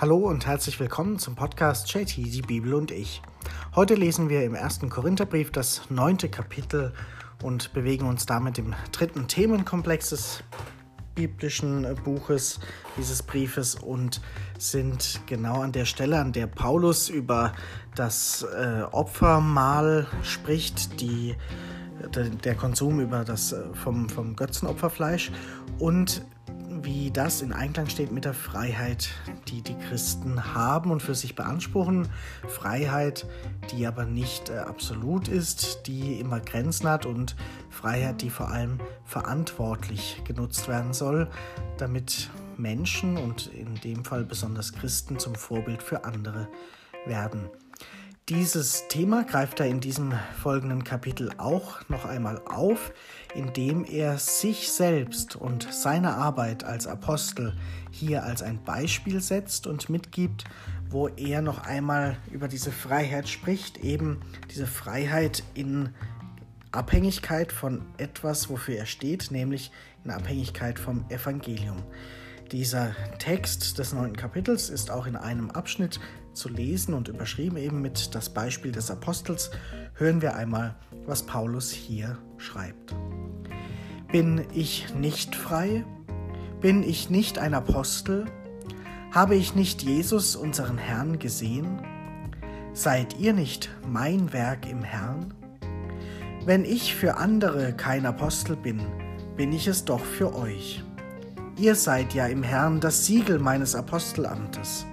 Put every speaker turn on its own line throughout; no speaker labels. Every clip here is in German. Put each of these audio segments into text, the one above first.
Hallo und herzlich willkommen zum Podcast JT, die Bibel und ich. Heute lesen wir im ersten Korintherbrief das neunte Kapitel und bewegen uns damit im dritten Themenkomplex des biblischen Buches, dieses Briefes und sind genau an der Stelle, an der Paulus über das äh, Opfermahl spricht, die, der Konsum über das äh, vom, vom Götzenopferfleisch und wie das in Einklang steht mit der Freiheit, die die Christen haben und für sich beanspruchen. Freiheit, die aber nicht äh, absolut ist, die immer Grenzen hat und Freiheit, die vor allem verantwortlich genutzt werden soll, damit Menschen und in dem Fall besonders Christen zum Vorbild für andere werden. Dieses Thema greift er in diesem folgenden Kapitel auch noch einmal auf, indem er sich selbst und seine Arbeit als Apostel hier als ein Beispiel setzt und mitgibt, wo er noch einmal über diese Freiheit spricht, eben diese Freiheit in Abhängigkeit von etwas, wofür er steht, nämlich in Abhängigkeit vom Evangelium. Dieser Text des neunten Kapitels ist auch in einem Abschnitt zu lesen und überschrieben eben mit das Beispiel des Apostels. Hören wir einmal, was Paulus hier schreibt. Bin ich nicht frei? Bin ich nicht ein Apostel? Habe ich nicht Jesus, unseren Herrn, gesehen? Seid ihr nicht mein Werk im Herrn? Wenn ich für andere kein Apostel bin, bin ich es doch für euch. Ihr seid ja im Herrn das Siegel meines Apostelamtes.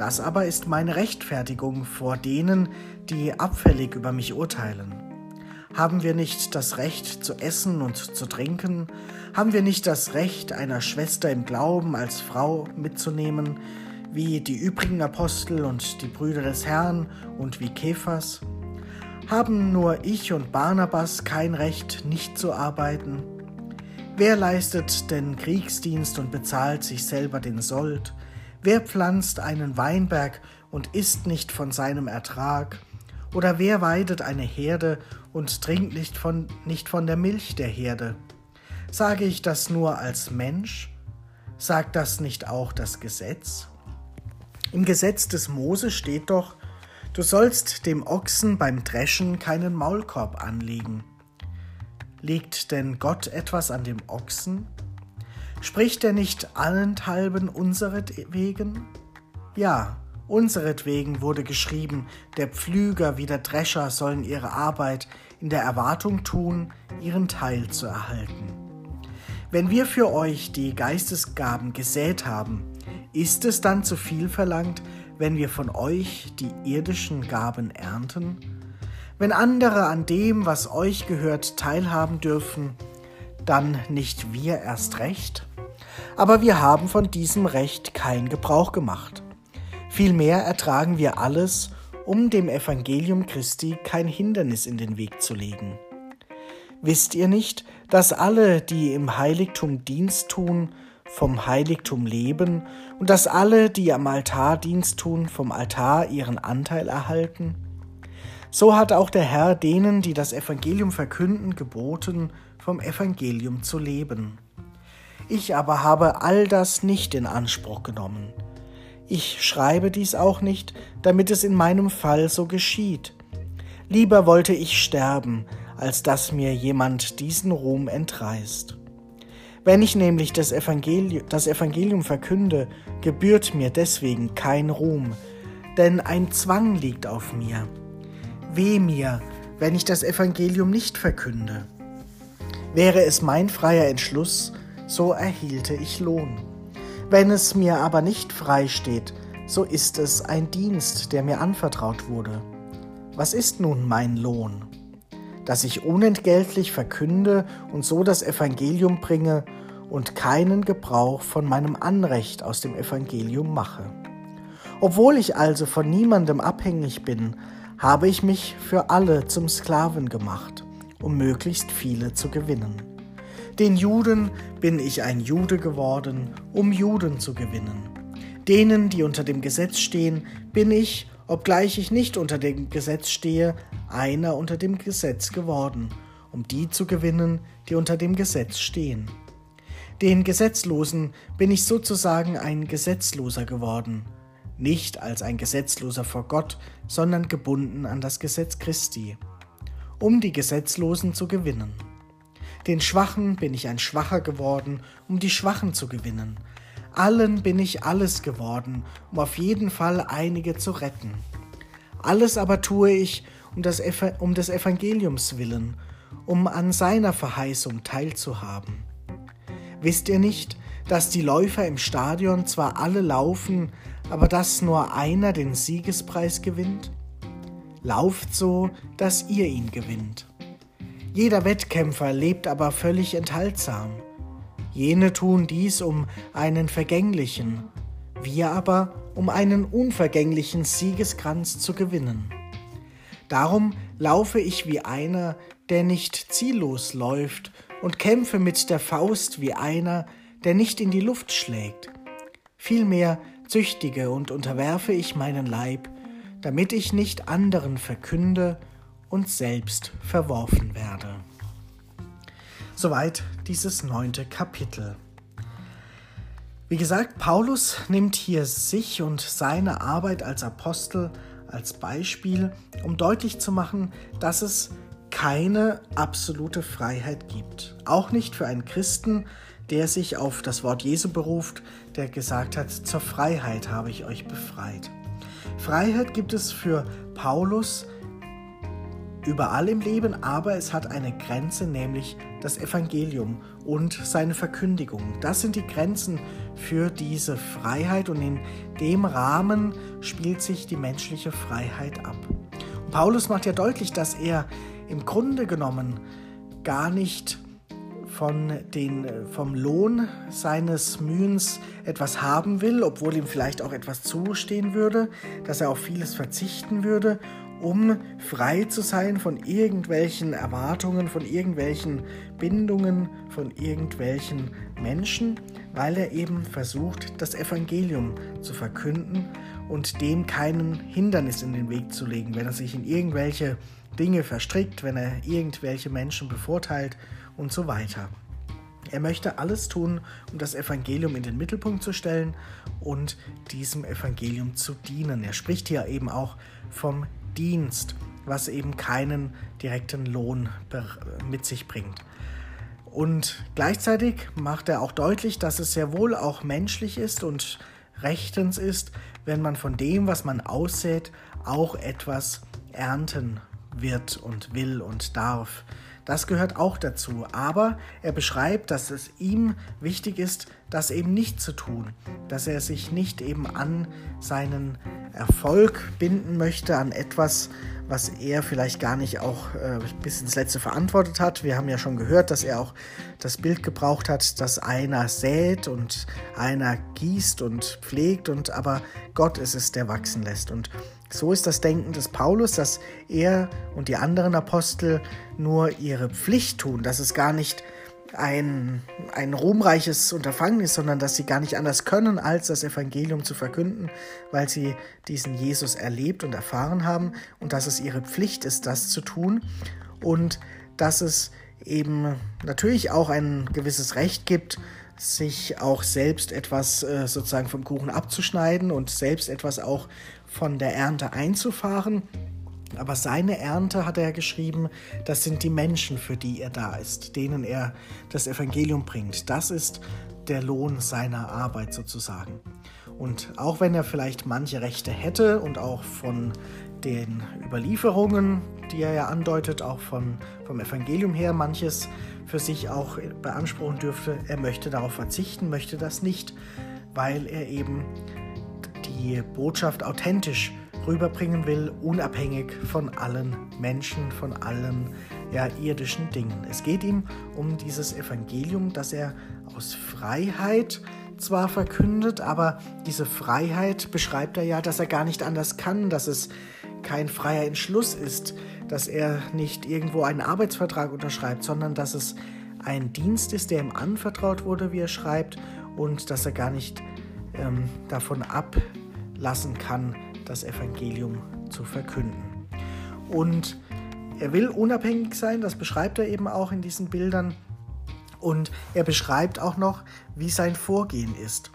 Das aber ist meine Rechtfertigung vor denen, die abfällig über mich urteilen. Haben wir nicht das Recht zu essen und zu trinken? Haben wir nicht das Recht, einer Schwester im Glauben als Frau mitzunehmen, wie die übrigen Apostel und die Brüder des Herrn und wie Kephas? Haben nur ich und Barnabas kein Recht, nicht zu arbeiten? Wer leistet denn Kriegsdienst und bezahlt sich selber den Sold? Wer pflanzt einen Weinberg und isst nicht von seinem Ertrag? Oder wer weidet eine Herde und trinkt nicht von, nicht von der Milch der Herde? Sage ich das nur als Mensch? Sagt das nicht auch das Gesetz? Im Gesetz des Mose steht doch, du sollst dem Ochsen beim Dreschen keinen Maulkorb anlegen. Liegt denn Gott etwas an dem Ochsen? Spricht er nicht allenthalben unseretwegen? Ja, unseretwegen wurde geschrieben, der Pflüger wie der Drescher sollen ihre Arbeit in der Erwartung tun, ihren Teil zu erhalten. Wenn wir für euch die Geistesgaben gesät haben, ist es dann zu viel verlangt, wenn wir von euch die irdischen Gaben ernten? Wenn andere an dem, was euch gehört, teilhaben dürfen, dann nicht wir erst recht? Aber wir haben von diesem Recht keinen Gebrauch gemacht. Vielmehr ertragen wir alles, um dem Evangelium Christi kein Hindernis in den Weg zu legen. Wisst ihr nicht, dass alle, die im Heiligtum Dienst tun, vom Heiligtum leben und dass alle, die am Altar Dienst tun, vom Altar ihren Anteil erhalten? So hat auch der Herr denen, die das Evangelium verkünden, geboten, vom Evangelium zu leben. Ich aber habe all das nicht in Anspruch genommen. Ich schreibe dies auch nicht, damit es in meinem Fall so geschieht. Lieber wollte ich sterben, als dass mir jemand diesen Ruhm entreißt. Wenn ich nämlich das Evangelium, das Evangelium verkünde, gebührt mir deswegen kein Ruhm, denn ein Zwang liegt auf mir. Weh mir, wenn ich das Evangelium nicht verkünde. Wäre es mein freier Entschluss, so erhielte ich Lohn. Wenn es mir aber nicht frei steht, so ist es ein Dienst, der mir anvertraut wurde. Was ist nun mein Lohn? Dass ich unentgeltlich verkünde und so das Evangelium bringe und keinen Gebrauch von meinem Anrecht aus dem Evangelium mache. Obwohl ich also von niemandem abhängig bin, habe ich mich für alle zum Sklaven gemacht, um möglichst viele zu gewinnen. Den Juden bin ich ein Jude geworden, um Juden zu gewinnen. Denen, die unter dem Gesetz stehen, bin ich, obgleich ich nicht unter dem Gesetz stehe, einer unter dem Gesetz geworden, um die zu gewinnen, die unter dem Gesetz stehen. Den Gesetzlosen bin ich sozusagen ein Gesetzloser geworden, nicht als ein Gesetzloser vor Gott, sondern gebunden an das Gesetz Christi, um die Gesetzlosen zu gewinnen. Den Schwachen bin ich ein Schwacher geworden, um die Schwachen zu gewinnen. Allen bin ich alles geworden, um auf jeden Fall einige zu retten. Alles aber tue ich um, das um des Evangeliums willen, um an seiner Verheißung teilzuhaben. Wisst ihr nicht, dass die Läufer im Stadion zwar alle laufen, aber dass nur einer den Siegespreis gewinnt? Lauft so, dass ihr ihn gewinnt. Jeder Wettkämpfer lebt aber völlig enthaltsam. Jene tun dies um einen vergänglichen, wir aber um einen unvergänglichen Siegeskranz zu gewinnen. Darum laufe ich wie einer, der nicht ziellos läuft, und kämpfe mit der Faust wie einer, der nicht in die Luft schlägt. Vielmehr züchtige und unterwerfe ich meinen Leib, damit ich nicht anderen verkünde und selbst verworfen werde. Soweit dieses neunte Kapitel. Wie gesagt, Paulus nimmt hier sich und seine Arbeit als Apostel als Beispiel, um deutlich zu machen, dass es keine absolute Freiheit gibt. Auch nicht für einen Christen, der sich auf das Wort Jesu beruft, der gesagt hat, zur Freiheit habe ich euch befreit. Freiheit gibt es für Paulus überall im Leben, aber es hat eine Grenze, nämlich das Evangelium und seine Verkündigung. Das sind die Grenzen für diese Freiheit und in dem Rahmen spielt sich die menschliche Freiheit ab. Und Paulus macht ja deutlich, dass er im Grunde genommen gar nicht von den, vom Lohn seines Mühens etwas haben will, obwohl ihm vielleicht auch etwas zustehen würde, dass er auf vieles verzichten würde um frei zu sein von irgendwelchen Erwartungen, von irgendwelchen Bindungen, von irgendwelchen Menschen, weil er eben versucht, das Evangelium zu verkünden und dem keinen Hindernis in den Weg zu legen, wenn er sich in irgendwelche Dinge verstrickt, wenn er irgendwelche Menschen bevorteilt und so weiter. Er möchte alles tun, um das Evangelium in den Mittelpunkt zu stellen und diesem Evangelium zu dienen. Er spricht hier eben auch vom Dienst, was eben keinen direkten Lohn mit sich bringt. Und gleichzeitig macht er auch deutlich, dass es sehr wohl auch menschlich ist und rechtens ist, wenn man von dem, was man aussät, auch etwas ernten wird und will und darf. Das gehört auch dazu. Aber er beschreibt, dass es ihm wichtig ist, das eben nicht zu tun. Dass er sich nicht eben an seinen Erfolg binden möchte, an etwas, was er vielleicht gar nicht auch äh, bis ins Letzte verantwortet hat. Wir haben ja schon gehört, dass er auch das Bild gebraucht hat, dass einer sät und einer gießt und pflegt und aber Gott ist es, der wachsen lässt. Und so ist das Denken des Paulus, dass er und die anderen Apostel nur ihre Pflicht tun, dass es gar nicht ein, ein ruhmreiches Unterfangen ist, sondern dass sie gar nicht anders können, als das Evangelium zu verkünden, weil sie diesen Jesus erlebt und erfahren haben und dass es ihre Pflicht ist, das zu tun. Und dass es eben natürlich auch ein gewisses Recht gibt, sich auch selbst etwas äh, sozusagen vom Kuchen abzuschneiden und selbst etwas auch von der Ernte einzufahren. Aber seine Ernte, hat er geschrieben, das sind die Menschen, für die er da ist, denen er das Evangelium bringt. Das ist der Lohn seiner Arbeit sozusagen. Und auch wenn er vielleicht manche Rechte hätte und auch von den Überlieferungen, die er ja andeutet, auch von, vom Evangelium her manches für sich auch beanspruchen dürfte, er möchte darauf verzichten, möchte das nicht, weil er eben die Botschaft authentisch rüberbringen will, unabhängig von allen Menschen, von allen ja, irdischen Dingen. Es geht ihm um dieses Evangelium, das er aus Freiheit zwar verkündet, aber diese Freiheit beschreibt er ja, dass er gar nicht anders kann, dass es kein freier Entschluss ist, dass er nicht irgendwo einen Arbeitsvertrag unterschreibt, sondern dass es ein Dienst ist, der ihm anvertraut wurde, wie er schreibt, und dass er gar nicht ähm, davon ablassen kann, das Evangelium zu verkünden. Und er will unabhängig sein, das beschreibt er eben auch in diesen Bildern. Und er beschreibt auch noch, wie sein Vorgehen ist.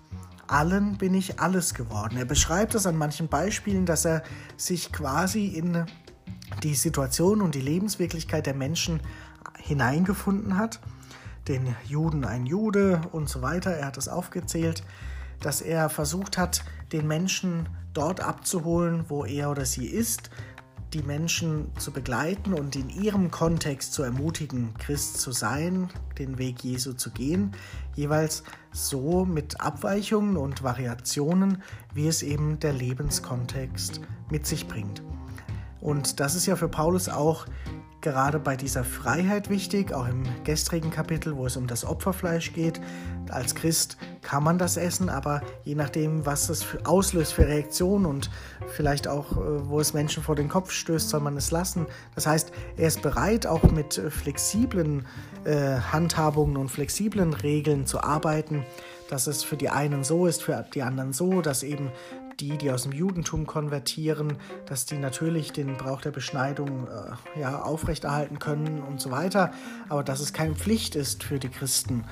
Allen bin ich alles geworden. Er beschreibt es an manchen Beispielen, dass er sich quasi in die Situation und die Lebenswirklichkeit der Menschen hineingefunden hat. Den Juden ein Jude und so weiter. Er hat es aufgezählt, dass er versucht hat, den Menschen dort abzuholen, wo er oder sie ist, die Menschen zu begleiten und in ihrem Kontext zu ermutigen, Christ zu sein, den Weg Jesu zu gehen, jeweils so mit Abweichungen und Variationen, wie es eben der Lebenskontext mit sich bringt. Und das ist ja für Paulus auch gerade bei dieser Freiheit wichtig, auch im gestrigen Kapitel, wo es um das Opferfleisch geht. Als Christ kann man das essen, aber je nachdem, was es auslöst für Reaktionen und vielleicht auch, äh, wo es Menschen vor den Kopf stößt, soll man es lassen. Das heißt, er ist bereit, auch mit flexiblen äh, Handhabungen und flexiblen Regeln zu arbeiten, dass es für die einen so ist, für die anderen so, dass eben die, die aus dem Judentum konvertieren, dass die natürlich den Brauch der Beschneidung äh, ja, aufrechterhalten können und so weiter, aber dass es keine Pflicht ist für die Christen.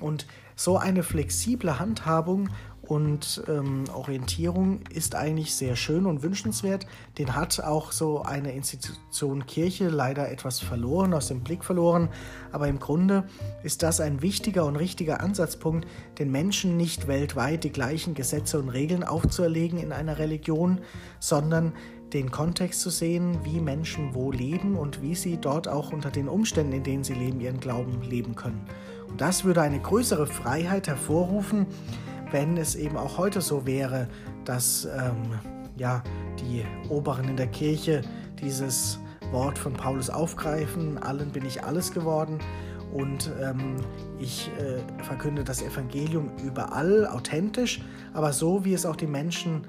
Und so eine flexible Handhabung und ähm, Orientierung ist eigentlich sehr schön und wünschenswert. Den hat auch so eine Institution Kirche leider etwas verloren, aus dem Blick verloren. Aber im Grunde ist das ein wichtiger und richtiger Ansatzpunkt, den Menschen nicht weltweit die gleichen Gesetze und Regeln aufzuerlegen in einer Religion, sondern den Kontext zu sehen, wie Menschen wo leben und wie sie dort auch unter den Umständen, in denen sie leben, ihren Glauben leben können. Und das würde eine größere Freiheit hervorrufen, wenn es eben auch heute so wäre, dass ähm, ja, die Oberen in der Kirche dieses Wort von Paulus aufgreifen, allen bin ich alles geworden und ähm, ich äh, verkünde das Evangelium überall authentisch, aber so, wie es auch die Menschen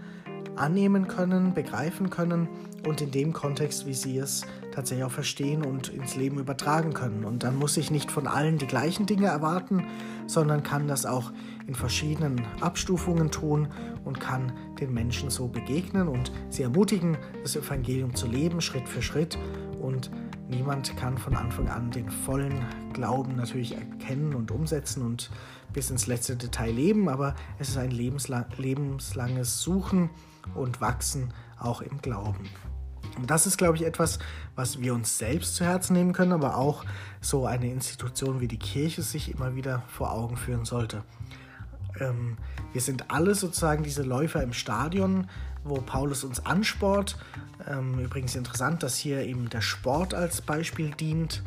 annehmen können, begreifen können und in dem Kontext, wie sie es tatsächlich auch verstehen und ins Leben übertragen können. Und dann muss ich nicht von allen die gleichen Dinge erwarten, sondern kann das auch in verschiedenen Abstufungen tun und kann den Menschen so begegnen und sie ermutigen, das Evangelium zu leben, Schritt für Schritt. Und niemand kann von Anfang an den vollen Glauben natürlich erkennen und umsetzen und bis ins letzte Detail leben, aber es ist ein lebenslang, lebenslanges Suchen und Wachsen auch im Glauben. Und das ist, glaube ich, etwas, was wir uns selbst zu Herzen nehmen können, aber auch so eine Institution wie die Kirche sich immer wieder vor Augen führen sollte. Ähm, wir sind alle sozusagen diese Läufer im Stadion, wo Paulus uns ansport. Ähm, übrigens interessant, dass hier eben der Sport als Beispiel dient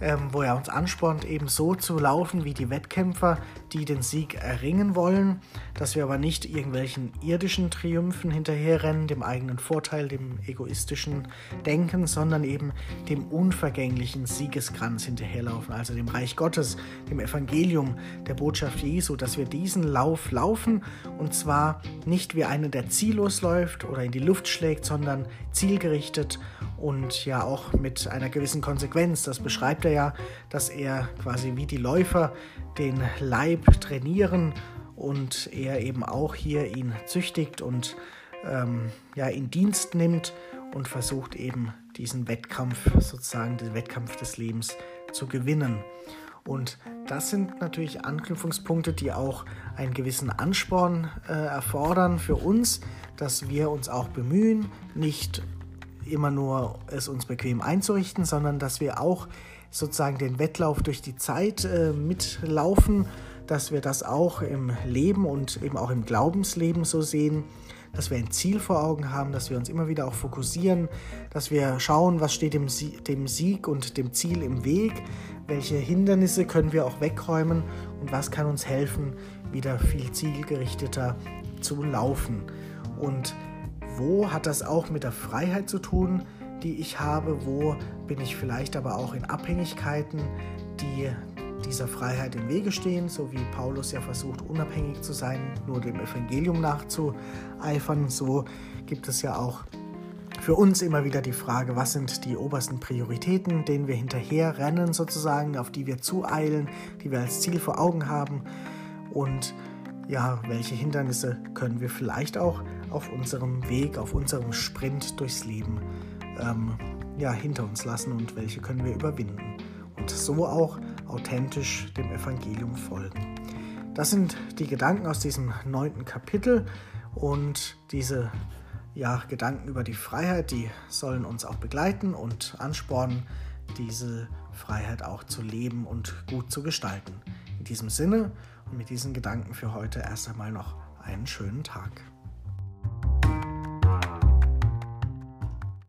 ähm, wo er uns anspornt, eben so zu laufen wie die Wettkämpfer, die den Sieg erringen wollen, dass wir aber nicht irgendwelchen irdischen Triumphen hinterherrennen, dem eigenen Vorteil, dem egoistischen Denken, sondern eben dem unvergänglichen Siegeskranz hinterherlaufen, also dem Reich Gottes, dem Evangelium, der Botschaft Jesu, dass wir diesen Lauf laufen und zwar nicht wie einer, der ziellos läuft oder in die Luft schlägt, sondern zielgerichtet und ja auch mit einer gewissen Konsequenz. Das beschreibt er ja, dass er quasi wie die Läufer den Leib trainieren und er eben auch hier ihn züchtigt und ähm, ja in Dienst nimmt und versucht eben diesen Wettkampf sozusagen den Wettkampf des Lebens zu gewinnen. Und das sind natürlich Anknüpfungspunkte, die auch einen gewissen Ansporn äh, erfordern für uns, dass wir uns auch bemühen, nicht immer nur es uns bequem einzurichten, sondern dass wir auch sozusagen den Wettlauf durch die Zeit äh, mitlaufen, dass wir das auch im Leben und eben auch im Glaubensleben so sehen, dass wir ein Ziel vor Augen haben, dass wir uns immer wieder auch fokussieren, dass wir schauen, was steht dem, Sie dem Sieg und dem Ziel im Weg, welche Hindernisse können wir auch wegräumen und was kann uns helfen, wieder viel zielgerichteter zu laufen. Und wo hat das auch mit der Freiheit zu tun, die ich habe? Wo bin ich vielleicht aber auch in Abhängigkeiten, die dieser Freiheit im Wege stehen, so wie Paulus ja versucht, unabhängig zu sein, nur dem Evangelium nachzueifern. So gibt es ja auch für uns immer wieder die Frage, was sind die obersten Prioritäten, denen wir hinterher rennen sozusagen, auf die wir zueilen, die wir als Ziel vor Augen haben und ja, welche Hindernisse können wir vielleicht auch auf unserem Weg, auf unserem Sprint durchs Leben ähm, ja, hinter uns lassen und welche können wir überwinden. Und so auch authentisch dem Evangelium folgen. Das sind die Gedanken aus diesem neunten Kapitel und diese ja, Gedanken über die Freiheit, die sollen uns auch begleiten und anspornen, diese Freiheit auch zu leben und gut zu gestalten. In diesem Sinne und mit diesen Gedanken für heute erst einmal noch einen schönen Tag.